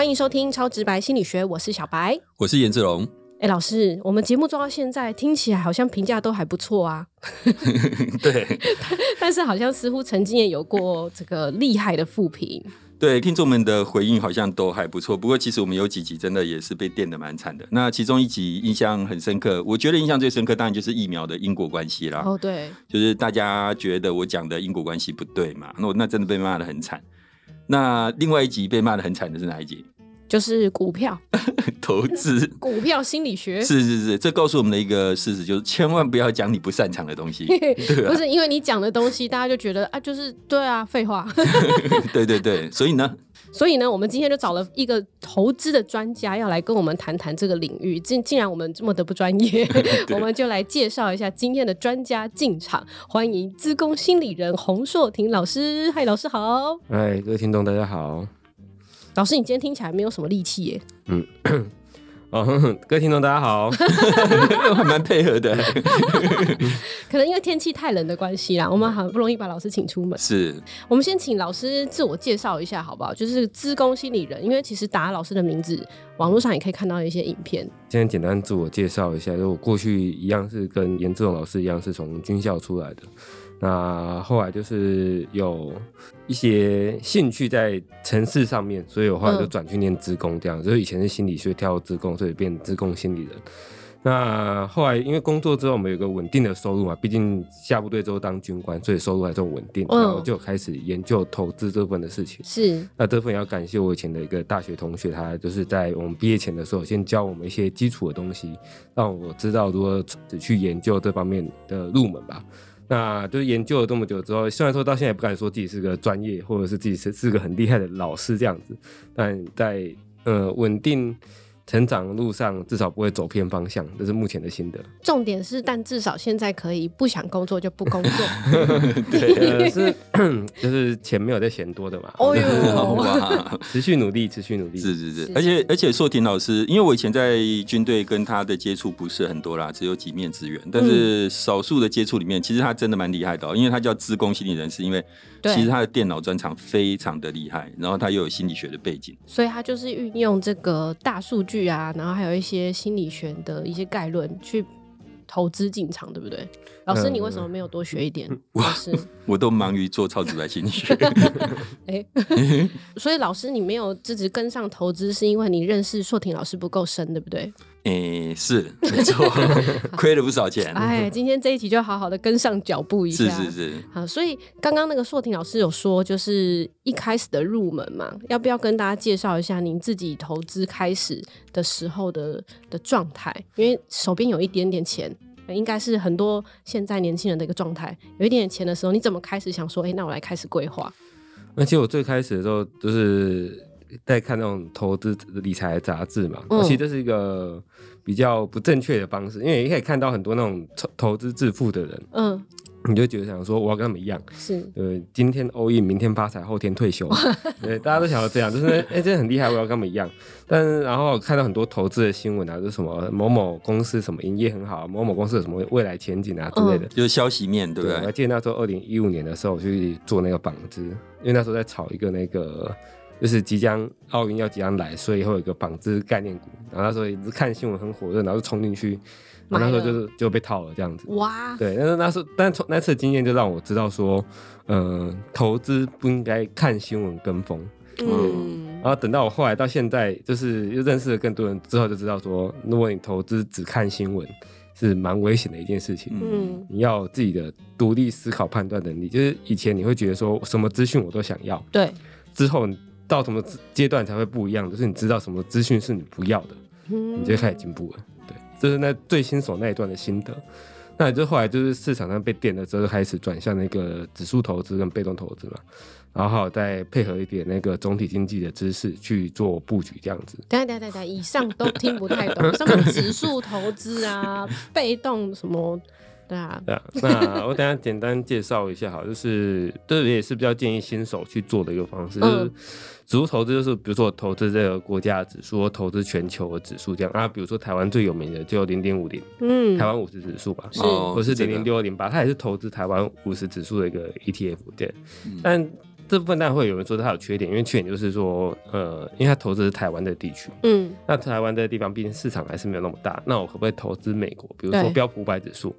欢迎收听《超直白心理学》，我是小白。我是颜志龙。哎，老师，我们节目做到现在，听起来好像评价都还不错啊。对，但是好像似乎曾经也有过这个厉害的负评。对，听众们的回应好像都还不错。不过其实我们有几集真的也是被电的蛮惨的。那其中一集印象很深刻，我觉得印象最深刻当然就是疫苗的因果关系啦。哦，对，就是大家觉得我讲的因果关系不对嘛，那我那真的被骂的很惨。那另外一集被骂的很惨的是哪一集？就是股票 投资，股票心理学是是是，这告诉我们的一个事实就是，千万不要讲你不擅长的东西。不是因为你讲的东西，大家就觉得啊，就是对啊，废话。对对对，所以呢，所以呢，我们今天就找了一个投资的专家，要来跟我们谈谈这个领域。竟既然我们这么的不专业，我们就来介绍一下今天的专家进场。欢迎资工心理人洪硕婷老师。嗨，老师好。嗨，各位听众大家好。老师，你今天听起来没有什么力气耶。嗯，哦，各位听众大家好，我还蛮配合的。可能因为天气太冷的关系啦，我们好不容易把老师请出门。是，我们先请老师自我介绍一下好不好？就是资工心理人，因为其实打老师的名字，网络上也可以看到一些影片。今天简单自我介绍一下，就我过去一样是跟严志勇老师一样，是从军校出来的。那后来就是有一些兴趣在城市上面，所以我后来就转去念职工，这样。就是以前是心理学跳职工，所以变职工心理人。那后来因为工作之后，我们有个稳定的收入嘛，毕竟下部队之后当军官，所以收入还算稳定。然后就开始研究投资这份的事情。是。那这份要感谢我以前的一个大学同学，他就是在我们毕业前的时候，先教我们一些基础的东西，让我知道如何去研究这方面的入门吧。那就是研究了这么久之后，虽然说到现在也不敢说自己是个专业，或者是自己是是个很厉害的老师这样子，但在呃稳定。成长路上至少不会走偏方向，这是目前的心得。重点是，但至少现在可以不想工作就不工作。对，是 就是钱没有在嫌多的嘛。哦哟，持续努力，持续努力。是是是，而且而且硕婷老师，因为我以前在军队跟他的接触不是很多啦，只有几面之缘。但是少数的接触里面，其实他真的蛮厉害的，因为他叫自工心理人士，因为其实他的电脑专长非常的厉害，然后他又有心理学的背景，所以他就是运用这个大数据。啊，然后还有一些心理学的一些概论去投资进场，对不对？老师，你为什么没有多学一点？我是，我都忙于做超直白心理学。哎，所以老师，你没有自己跟上投资，是因为你认识硕婷老师不够深，对不对？诶，是没错，亏了不少钱。哎，今天这一集就好好的跟上脚步一下。是是是。好，所以刚刚那个硕婷老师有说，就是一开始的入门嘛，要不要跟大家介绍一下您自己投资开始的时候的的状态？因为手边有一点点钱，应该是很多现在年轻人的一个状态。有一点点钱的时候，你怎么开始想说，哎，那我来开始规划？而且我最开始的时候就是。在看那种投资理财杂志嘛，其实这是一个比较不正确的方式，因为你可以看到很多那种投投资致富的人，嗯，你就觉得想说我要跟他们一样，是，对，今天 all in，明天发财，后天退休，对，大家都想要这样，就是 哎，真的很厉害，我要跟他们一样。但然后看到很多投资的新闻啊，就是什么某某公司什么营业很好，某某公司有什么未来前景啊之类的，就是消息面，对不对？我还记得那时候二零一五年的时候我去做那个纺织，因为那时候在炒一个那个。就是即将奥运要即将来，所以会有一个纺织概念股。然后那时候一直看新闻很火热，然后就冲进去，然后那时候就是就被套了这样子。哇！对，但是那时候，但从那次经验就让我知道说，嗯，投资不应该看新闻跟风。嗯。然后等到我后来到现在，就是又认识了更多人之后，就知道说，如果你投资只看新闻，是蛮危险的一件事情。嗯。你要自己的独立思考判断能力。就是以前你会觉得说什么资讯我都想要。对。之后。到什么阶段才会不一样？就是你知道什么资讯是你不要的，你就开始进步了。对，这是那最新手那一段的心得。那就后来就是市场上被电了之后，开始转向那个指数投资跟被动投资嘛，然后再配合一点那个总体经济的知识去做布局，这样子。等下等下等下，以上都听不太懂，什么指数投资啊，被动什么。对啊，对啊。那 我等下简单介绍一下，好，就是这也是比较建议新手去做的一个方式，就是指数投资，就是比如说投资这个国家的指数，投资全球的指数这样啊。比如说台湾最有名的就零点五零，嗯，台湾五十指数吧，是或是零零六二零八，它也是投资台湾五十指数的一个 ETF，对。但这部分当然会有人说它有缺点，因为缺点就是说，呃，因为它投资是台湾的地区，嗯，那台湾的地方毕竟市场还是没有那么大，那我可不可以投资美国？比如说对标普五百指数，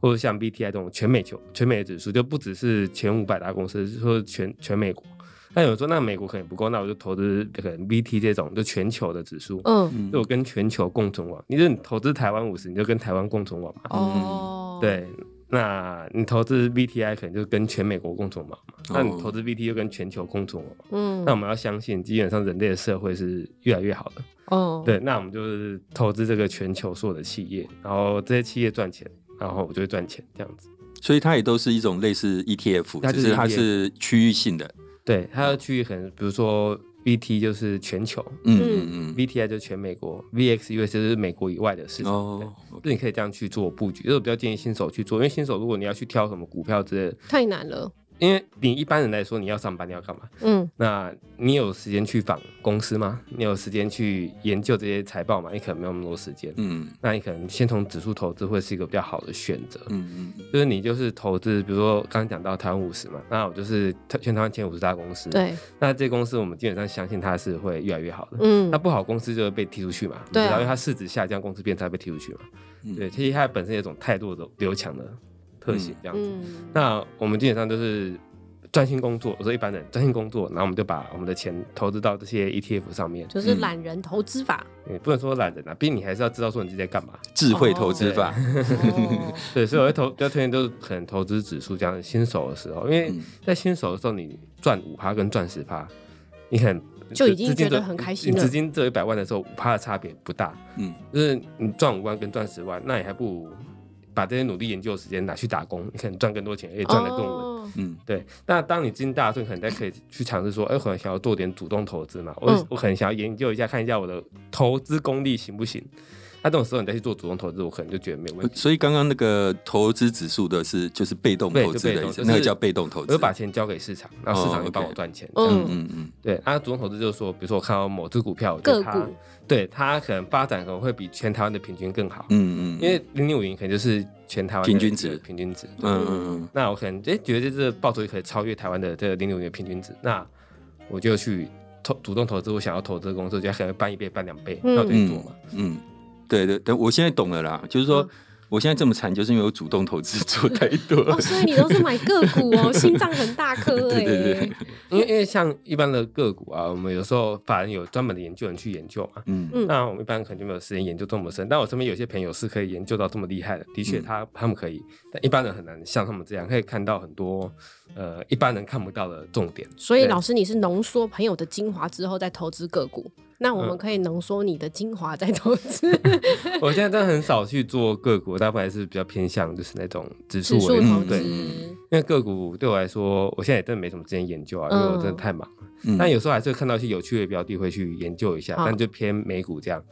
或者像 BTI 这种全美球全美指数，就不只是前五百大公司，是说全全美国。那有人说，那美国可能不够，那我就投资可能 BT 这种就全球的指数，嗯，就我跟全球共存亡。你就你投资台湾五十，你就跟台湾共存亡嘛。哦，，对，那你投资 BTI 可能就跟全美国共存亡嘛。那你投资 BT 就跟全球共存亡嘛。嗯那我们要相信，基本上人类的社会是越来越好的。哦，对，那我们就是投资这个全球所有的企业，然后这些企业赚钱，然后我就会赚钱，这样子。所以它也都是一种类似 ETF，它就是只是它是区域性的。对，它的区域可能，比如说 VT 就是全球嗯嗯嗯。，VTI 就是全美国，VXUS 就是美国以外的市场。哦，对，就你可以这样去做布局，就是我比较建议新手去做，因为新手如果你要去挑什么股票之类的，太难了，因为你一般人来说你要上班你要干嘛？嗯，那你有时间去访公司吗？你有时间去研究这些财报吗？你可能没有那么多时间。嗯那你可能先从指数投资会是一个比较好的选择。嗯嗯就是你就是投资，比如说刚刚讲到台湾五十嘛，那我就是全台湾前五十大公司。，对，那这些公司我们基本上相信它是会越来越好的。嗯那，不好公司就会被踢出去嘛，你对啊知道，因为它市值下降，公司变差被踢出去嘛。嗯对，其实它本身有一种态度的流强的特性这样子。嗯，那我们基本上都是专心工作，我说一般人专心工作，然后我们就把我们的钱投资到这些 ETF 上面。就是懒人投资法，你不能说懒人啊，毕竟你还是要知道说你自己在干嘛。智慧投资法。哦 对，所以我会投比较推荐都是可能投资指数这样新手的时候，因为嗯在新手的时候你赚五趴跟赚十趴，你很 就已经觉得很开心了你资金只有一百万的时候，五趴的差别不大，嗯就是你赚五万跟赚十万，那你还不如把这些努力研究的时间拿去打工，你可能赚更多钱，也赚得更稳。哦嗯对，那当你进大的时候，你可能再可以去尝试说，哎、我可能想要做点主动投资嘛，我、嗯我可能想要研究一下，看一下我的投资功力行不行。那这种时候你再去做主动投资，我可能就觉得没有问题。所以刚刚那个投资指数的是就是被动投资的意思，就被动就是那个叫被动投资。我就把钱交给市场，然后市场哦就帮我赚钱。嗯嗯嗯嗯对，啊，主动投资就是说，比如说我看到某只股票，我觉得它个股，对它可能发展可能会比全台湾的平均更好，嗯嗯，因为零零五零可能就是全台湾平均值平均值。嗯嗯嗯那我可能哎觉得这个报酬率可以超越台湾的这个零零五零平均值，那我就去投主动投资，我想要投资的公司，我就可能翻一倍、翻两倍，嗯那我就做嗯嘛。嗯，对对对，我现在懂了啦，就是说嗯我现在这么惨，就是因为我主动投资做 太多。哦，所以你都是买个股哦，心脏很大颗哎，对对对，因为因为像一般的个股啊，我们有时候法人有专门的研究人去研究嘛，嗯嗯那我们一般可能就没有时间研究这么深。但我身边有些朋友是可以研究到这么厉害的，的确嗯他他们可以，但一般人很难像他们这样，可以看到很多呃一般人看不到的重点。所以老师，你是浓缩朋友的精华之后再投资个股，那我们嗯可以浓缩你的精华再投资 我现在真的很少去做个股，大部分还是比较偏向就是那种指数为主投资对，。因为个股对我来说，我现在也真的没什么时间研究啊，因为我真的太忙了。嗯但有时候还是会看到一些有趣的标的，会去研究一下，好但就偏美股这样。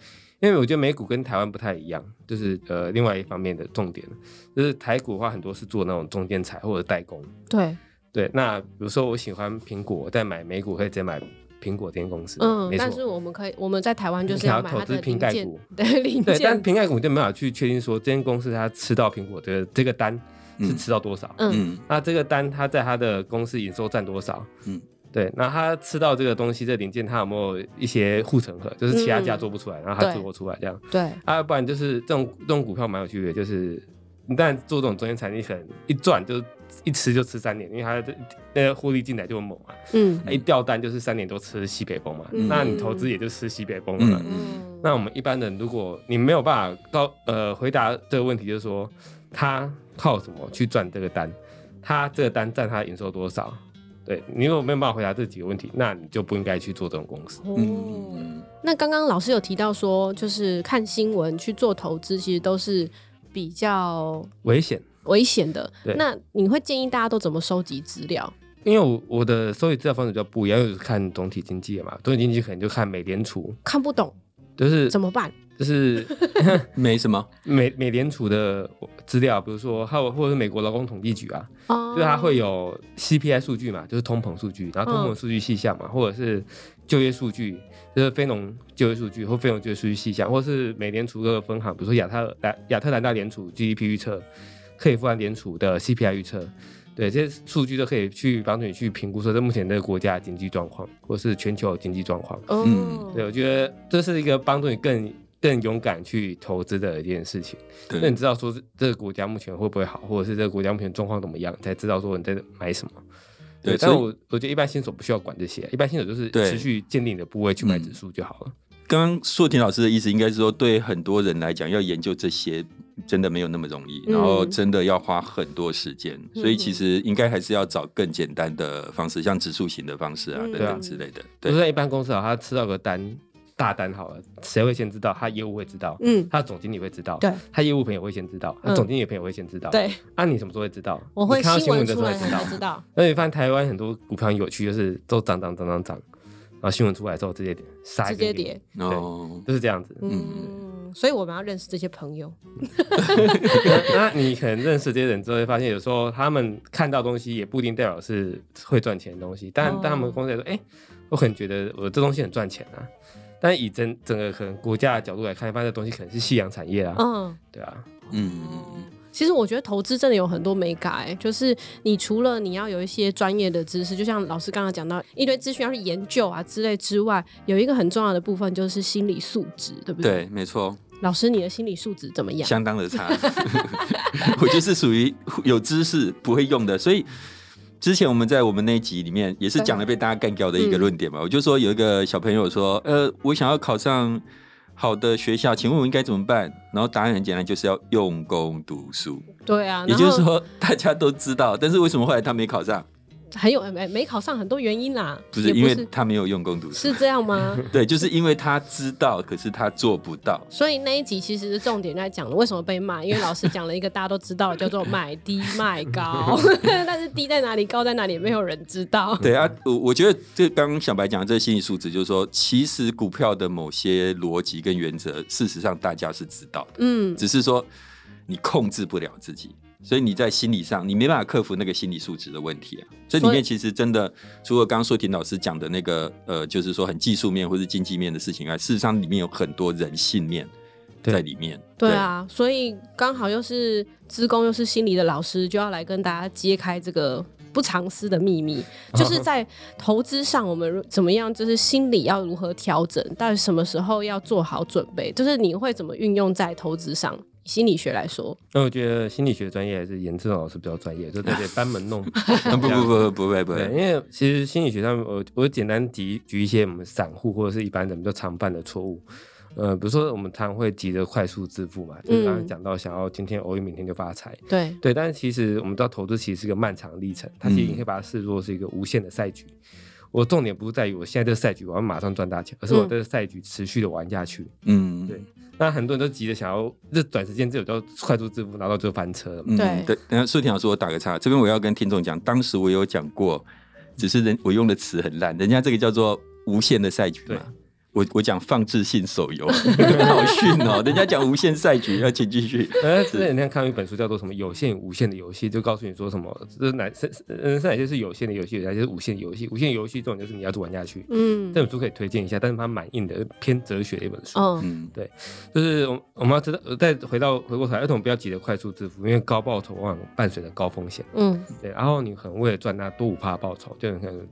因为我觉得美股跟台湾不太一样，就是呃另外一方面的重点，就是台股的话很多是做那种中间材或者代工。对，对，那比如说我喜欢苹果，我再买美股可以直接买苹果这间公司，嗯，没错。但是我们可以，我们在台湾就是想要买它投资的零件瓶盖股，对零对，但件，瓶盖股就没办法去确定说这间公司它吃到苹果的这个单是吃到多少。嗯，嗯那这个单它在它的公司营收占多少？嗯嗯，对。那它吃到这个东西，这零件它有没有一些护城河，就是其他家做不出来，然后它对做出来这样。对，啊，不然就是这种这种股票蛮有趣的，就是你当然做这种中间产，你可能一赚就一吃就吃三年，因为他的那个获利进来就很猛嘛。嗯一掉单就是三年都吃西北风嘛，嗯那你投资也就吃西北风了嘛。嗯嗯，那我们一般人，如果你没有办法告呃回答这个问题，就是说他靠什么去赚这个单？他这个单占他营收多少？对你如果没有办法回答这几个问题，那你就不应该去做这种公司。哦。嗯那刚刚老师有提到说，就是看新闻去做投资，其实都是比较危险，危险的。那你会建议大家都怎么收集资料？因为我我的收集资料方式比较不一样，因为我是看总体经济的嘛，总体经济可能就看美联储，看不懂就是怎么办？就是 没什么，美美联储的资料，比如说还有或者是美国劳工统计局啊，哦就是它会有 CPI 数据嘛，就是通膨数据，然后通膨数据细项嘛，或者是就业数据，就是非农就业数据或非农就业数据细项，或是美联储各个分行，比如说亚特兰亚特兰大联储 GDP 预测，克利夫兰联储的 CPI 预测，对，这些数据都可以去帮助你去评估说，这目前这个国家的经济状况，或是全球经济状况。嗯，对，我觉得这是一个帮助你更更勇敢去投资的一件事情。那你知道说这个国家目前会不会好，或者是这个国家目前状况怎么样，才知道说你在买什么。对，但我我觉得一般新手不需要管这些，一般新手就是持续建定你的部位去买指数就好了。刚刚硕田老师的意思应该是说，对很多人来讲，要研究这些真的没有那么容易，然后真的要花很多时间，所以其实应该还是要找更简单的方式，像指数型的方式啊等等之类的。对，就像一般公司啊，他吃到个单大单好了，谁会先知道？他业务会知道，嗯，他总经理会知道，对，他业务朋友会先知道，他总经理朋友会先知道，对。那你什么时候会知道？我会看到新闻的时候才知道。那你发现台湾很多股票很有趣，就是都涨涨涨涨涨。然后新闻出来之后直接杀，直接跌，哦，就是这样子。嗯，所以我们要认识这些朋友。那你可能认识这些人之后，会发现有时候他们看到东西也不一定代表是会赚钱的东西。但但他们公司来说，哎，我可能觉得我这东西很赚钱啊。但以整整个可能国家的角度来看，发现这东西可能是夕阳产业啊。嗯，对啊，嗯嗯嗯。其实我觉得投资真的有很多美感，就是你除了你要有一些专业的知识，就像老师刚刚讲到一堆资讯要去研究啊之类之外，有一个很重要的部分就是心理素质，对不对？对，没错。老师，你的心理素质怎么样？相当的差，我就是属于有知识不会用的。所以之前我们在我们那一集里面也是讲了被大家干掉的一个论点嘛，我就说有一个小朋友说，呃，我想要考上。好的学校，请问我应该怎么办？然后答案很简单，就是要用功读书。对啊，也就是说大家都知道，但是为什么后来他没考上？很有没没考上很多原因啦，不是因为他没有用功读书，是这样吗？对，就是因为他知道，可是他做不到。所以那一集其实是重点在讲了为什么被骂，因为老师讲了一个大家都知道，叫做买低卖高，但是低在哪里，高在哪里，没有人知道。对啊，我我觉得这刚刚小白讲的这个心理素质，就是说，其实股票的某些逻辑跟原则，事实上大家是知道的，嗯，只是说你控制不了自己。所以你在心理上，你没办法克服那个心理素质的问题啊。这里面其实真的，除了刚刚硕婷老师讲的那个，呃，就是说很技术面或是经济面的事情外，事实上里面有很多人性面在里面。对啊，所以刚好又是资工又是心理的老师，就要来跟大家揭开这个不藏私的秘密，就是 在投资上我们怎么样，就是心理要如何调整，到底什么时候要做好准备，就是你会怎么运用在投资上。心理学来说，那我觉得心理学专业还是严正老师比较专业，就在这班门弄。不不不不会不会，因为其实心理学上，我我简单举举一些我们散户或者是一般人比较常犯的错误。呃，比如说我们常会急着快速致富嘛，就是刚刚讲到想要今天偶遇明天就发财。对对，但是其实我们知道投资其实是一个漫长的历程，它其实你可以把它视作是一个无限的赛局。我重点不是在于我现在这个赛局我要马上赚大钱，而是我这个赛局持续的玩下去。嗯，对。那很多人都急着想要这短时间之内就快速致富，然后就翻车。对对。等下舒婷老师，我打个岔，这边我要跟听众讲，当时我有讲过，只是人我用的词很烂，人家这个叫做无限的赛局嘛。我我讲放置性手游，好逊哦！人家讲无限赛局，要请继续。呃，之前天看一本书，叫做什么“有限无限的游戏”，就告诉你说什么，这哪是人生哪些是有限的游戏，哪些是无限游戏。无限游戏这种就是你要玩下去。嗯，这本书可以推荐一下，但是它蛮硬的，偏哲学的一本书。嗯，对，就是我我们要知道，再回到回过头来，儿童不要急着快速致富，因为高报酬往往伴随着高风险。嗯，对，然后你可能为了赚那多五趴报酬，就可能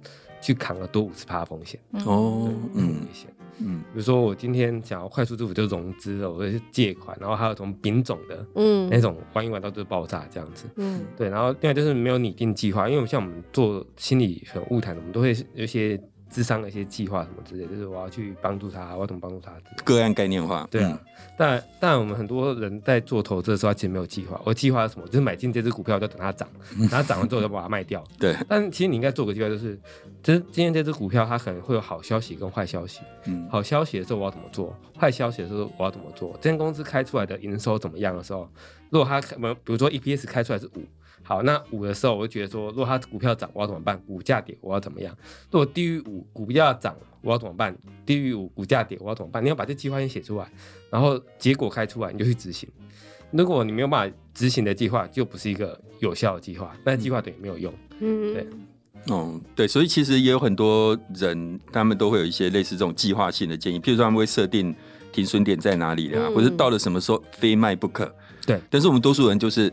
去扛了多五十趴风险。哦，嗯，危险。嗯，比如说我今天想要快速支付就融资了，或者是借款，然后还有从丙种的，嗯，那种玩一玩到就是爆炸这样子，嗯，对，然后另外就是没有拟定计划，因为像我们做心理和物谈，我们都会有一些。智商的一些计划什么之类，就是我要去帮助他，我要怎么帮助他？个案概念化，对啊。但但我们很多人在做投资的时候，其实没有计划。我计划是什么？就是买进这只股票，就等它涨，然后涨完之后就把它卖掉。对。但其实你应该做个计划，就是就是今天这只股票它可能会有好消息跟坏消息。嗯。好消息的时候我要怎么做？坏消息的时候我要怎么做？这间公司开出来的营收怎么样的时候，如果它可能比如说 EPS 开出来是五。好，那五的时候，我就觉得说，如果它股票涨，我要怎么办？股价跌，我要怎么样？如果低于五，股票涨，我要怎么办？低于五，股价跌，我要怎么办？你要把这计划先写出来，然后结果开出来，你就去执行。如果你没有办法执行的计划，就不是一个有效的计划，那计划等于没有用。嗯，对，嗯，对，所以其实也有很多人，他们都会有一些类似这种计划性的建议，譬如说他们会设定停损点在哪里啊，或者到了什么时候非卖不可。对，但是我们多数人就是。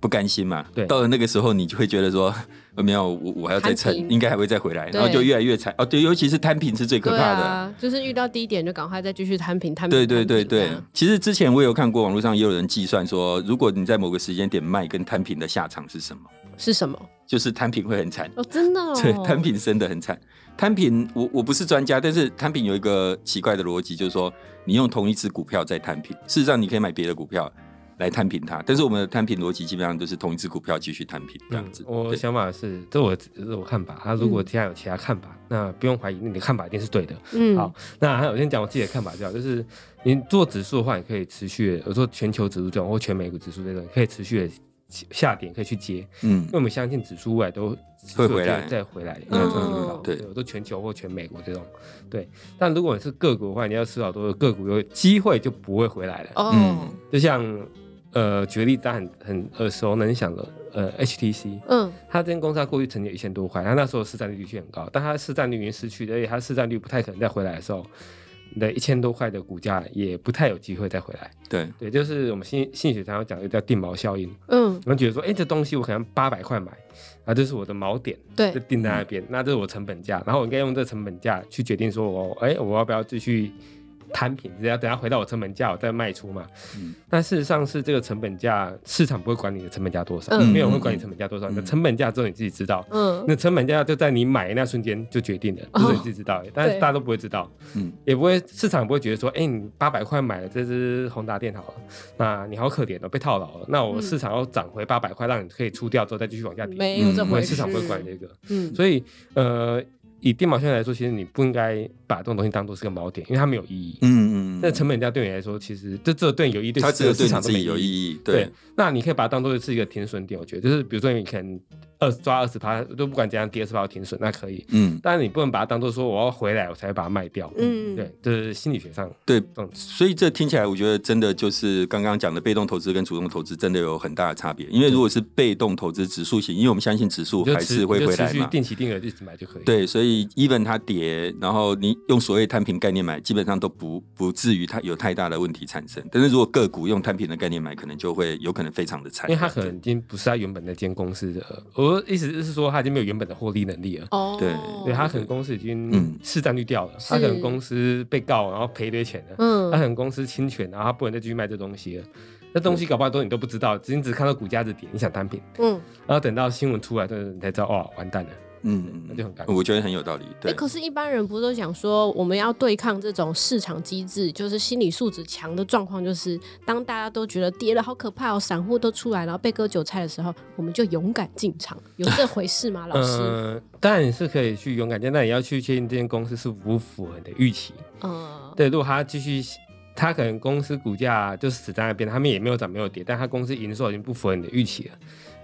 不甘心嘛。对到了那个时候，你就会觉得说，呃 没有，我我还要再撑应该还会再回来，然后就越来越惨。哦，对，尤其是摊平是最可怕的。啊，就是遇到低点就赶快再继续摊平摊平。对对对对其实之前我有看过网络上也有人计算说，如果你在某个时间点卖跟摊平的下场是什么，是什么？就是摊平会很惨。哦，真的哦，对，摊平真的很惨。摊平，我我不是专家，但是摊平有一个奇怪的逻辑，就是说你用同一只股票在摊平，事实上你可以买别的股票来摊平它，但是我们的摊平逻辑基本上都是同一只股票继续摊平这样子。我对想法是，这我这是我看法。他如果其他有其他看法，那不用怀疑，你的看法一定是对的。嗯，好，那还有我先讲我自己的看法，就好，就是你做指数的话，你可以持续的，我说全球指数这种或全美股指数这种，你可以持续的下点可以去接，嗯因为我们相信指数未来都会回来再回来，嗯对我说全球或全美国这种，对。但如果你是个股的话，你要吃好多个股有机会就不会回来了。哦嗯，就像呃，举个例子，大家很很耳熟能详的呃 HTC，嗯。它这间公司它过去曾经有一千多块，它那时候市占率的确很高，但它市占率已经失去了，而且它市占率不太可能再回来的时候，你的一千多块的股价也不太有机会再回来。对，对，就是我们心心理学常常讲的叫定锚效应，嗯，我们觉得说，哎，这东西我可能八百块买，啊，这是我的锚点，对。就定在那边，那这是我成本价，然后我应该用这成本价去决定说我，哎，我要不要继续摊品，只要等下回到我成本价，我再卖出嘛。嗯。但事实上是这个成本价，市场不会管你的成本价多少，嗯。没有人会管你成本价多少，你的成本价只有你自己知道。嗯，那成本价就在你买那瞬间就决定了，哦。就是你自己知道的，但是大家都不会知道，嗯。也不会市场不会觉得说，哎、你八百块买了这只宏达电好了，那你好可怜哦，被套牢了，那我嗯。市场要涨回八百块，让你可以出掉之后再继续往下跌，嗯没有这回事，市场不会管这个，嗯，所以呃，以电毛线来说，其实你不应该把这种东西当做是个锚点，因为它没有意义。嗯嗯那成本价对你来说，其实这这对你有意义，对它只有对自己有意义。对对，，那你可以把它当做是一个停损点，我觉得就是比如说你可能二抓二十趴，都不管怎样跌二十趴停损，那可以。嗯但是你不能把它当做说我要回来我才会把它卖掉。嗯对，这是心理学上对，这种所以这听起来，我觉得真的就是刚刚讲的被动投资跟主动投资真的有很大的差别。因为如果是被动投资指数型，因为我们相信指数还是会回来嘛。定期定额一直买就可以。，对，所以 even 它跌，然后你用所谓摊平概念买，基本上都不不至于它有太大的问题产生。但是如果个股用摊平的概念买，可能就会有可能非常的惨，因为它可能已经不是它原本那间公司的，我意思是说它已经没有原本的获利能力了。哦，对对，它可能公司已经嗯市占率掉了，它可能公司被告，然后赔一堆钱了。嗯它可能公司侵权，然后它不能再继续卖这东西了。那东西搞不好都你都不知道，只你只看到股价的点，你想单品，嗯，然后等到新闻出来，你才知道，哇，完蛋了。嗯那就很尴尬我觉得很有道理。哎，对，可是，一般人不是都讲说，我们要对抗这种市场机制，就是心理素质强的状况，就是当大家都觉得跌了好可怕哦，散户都出来，然后被割韭菜的时候，我们就勇敢进场，有这回事吗？老师？呃，当然是可以去勇敢进，但你要去确定这间公司是不符合你的预期。嗯，对，如果他继续，他可能公司股价就死在那边，他们也没有涨没有跌，但他公司营收已经不符合你的预期了。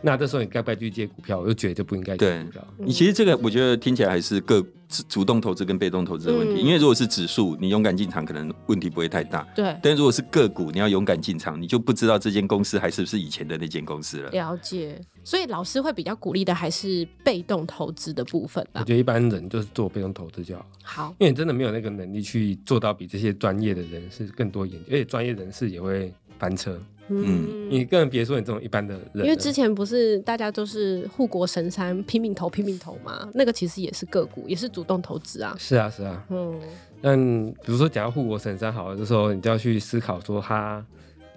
那这时候你该不该去接股票？我就觉得就不应该接股票。你其实这个我觉得听起来还是个主主动投资跟被动投资的问题。嗯因为如果是指数，你勇敢进场可能问题不会太大。对，但如果是个股，你要勇敢进场，你就不知道这间公司还是不是以前的那间公司了。了解。所以老师会比较鼓励的还是被动投资的部分吧。我觉得一般人就是做被动投资就好，好，因为你真的没有那个能力去做到比这些专业的人士更多研究，而且专业人士也会翻车。嗯，你更别说你这种一般的人，因为之前不是大家都是护国神山拼命投拼命投嘛，那个其实也是个股，也是主动投资啊。是啊是啊，嗯，但比如说讲到护国神山好了，这时候你就要去思考说它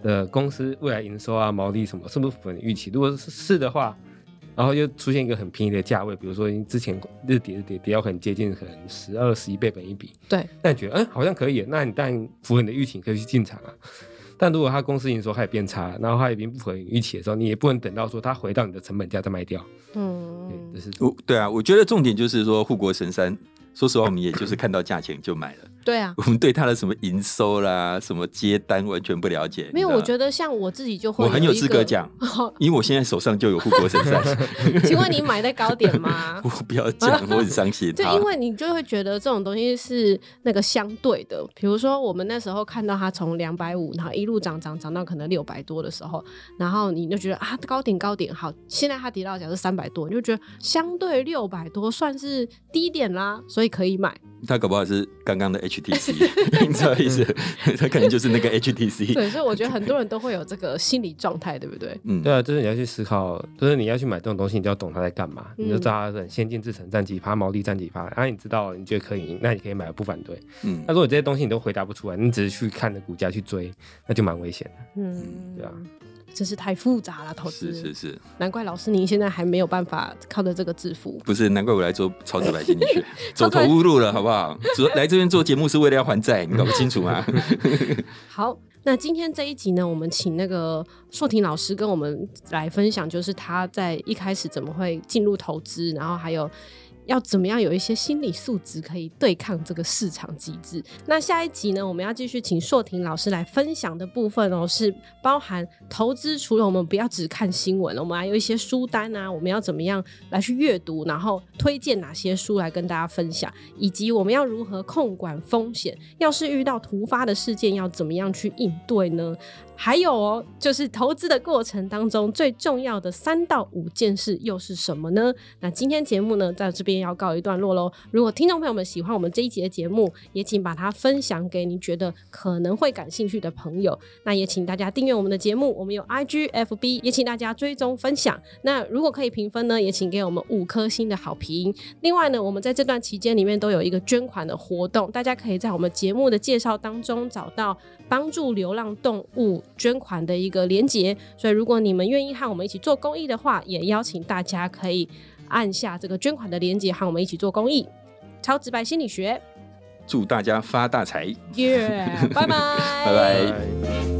的公司未来营收啊、毛利什么是不是符合你预期？如果是是的话，然后又出现一个很便宜的价位，比如说之前日跌日跌跌到很接近可能十二十一倍本一比，对，那你觉得嗯好像可以，那你当然符合你的预期，你可以去进场啊。但如果他公司营收开始变差，然后他已经不符合你预期的时候，你也不能等到说他回到你的成本价再卖掉。对，嗯这，是我对啊，我觉得重点就是说护国神山。说实话，我们也就是看到价钱就买了，对啊。我们对它的什么营收啦、什么接单完全不了解。没有，我觉得像我自己就会我很有。资格讲，因为我现在手上就有护国神山。请问你买在高点吗？我不要讲，我很伤心。对，因为你就会觉得这种东西是那个相对的，比如说我们那时候看到它从两百五，然后一路涨涨涨到可能六百多的时候，然后你就觉得啊高点高点好，现在它跌到假设三百多，你就觉得相对六百多算是低点啦，所以可以买。他搞不好是刚刚的 HTC，你知道意思？他可能就是那个 HTC。对，所以我觉得很多人都会有这个心理状态，对不对？嗯，对啊，就是你要去思考，就是你要去买这种东西，你就要懂他在干嘛，你就知道它很先进制成占几趴，毛利占几趴，然后你知道你觉得可以，那你可以买，不反对。嗯，那如果这些东西你都回答不出来，你只是去看着股价去追，那就蛮危险的。嗯，对啊。真是太复杂了，投资是是是，难怪老师您现在还没有办法靠着这个致富。不是，难怪我来做超级百姓理学，走投无路了，好不好？来这边做节目是为了要还债，你搞不清楚吗？好，那今天这一集呢，我们请那个硕婷老师跟我们来分享，就是他在一开始怎么会进入投资，然后还有。要怎么样有一些心理素质可以对抗这个市场机制？那下一集呢，我们要继续请硕婷老师来分享的部分哦，是包含投资，除了我们不要只看新闻，我们还有一些书单啊，我们要怎么样来去阅读，然后推荐哪些书来跟大家分享，以及我们要如何控管风险，要是遇到突发的事件，要怎么样去应对呢？还有哦，就是投资的过程当中最重要的三到五件事又是什么呢？那今天节目呢，在这边要告一段落喽。如果听众朋友们喜欢我们这一集的节目，也请把它分享给你觉得可能会感兴趣的朋友。那也请大家订阅我们的节目，我们有 IG、FB，也请大家追踪分享。那如果可以评分呢，也请给我们五颗星的好评。另外呢，我们在这段期间里面都有一个捐款的活动，大家可以在我们节目的介绍当中找到帮助流浪动物。捐款的一个连结，所以如果你们愿意和我们一起做公益的话，也邀请大家可以按下这个捐款的连结，和我们一起做公益。超直白心理学，祝大家发大财！耶，拜拜，拜拜。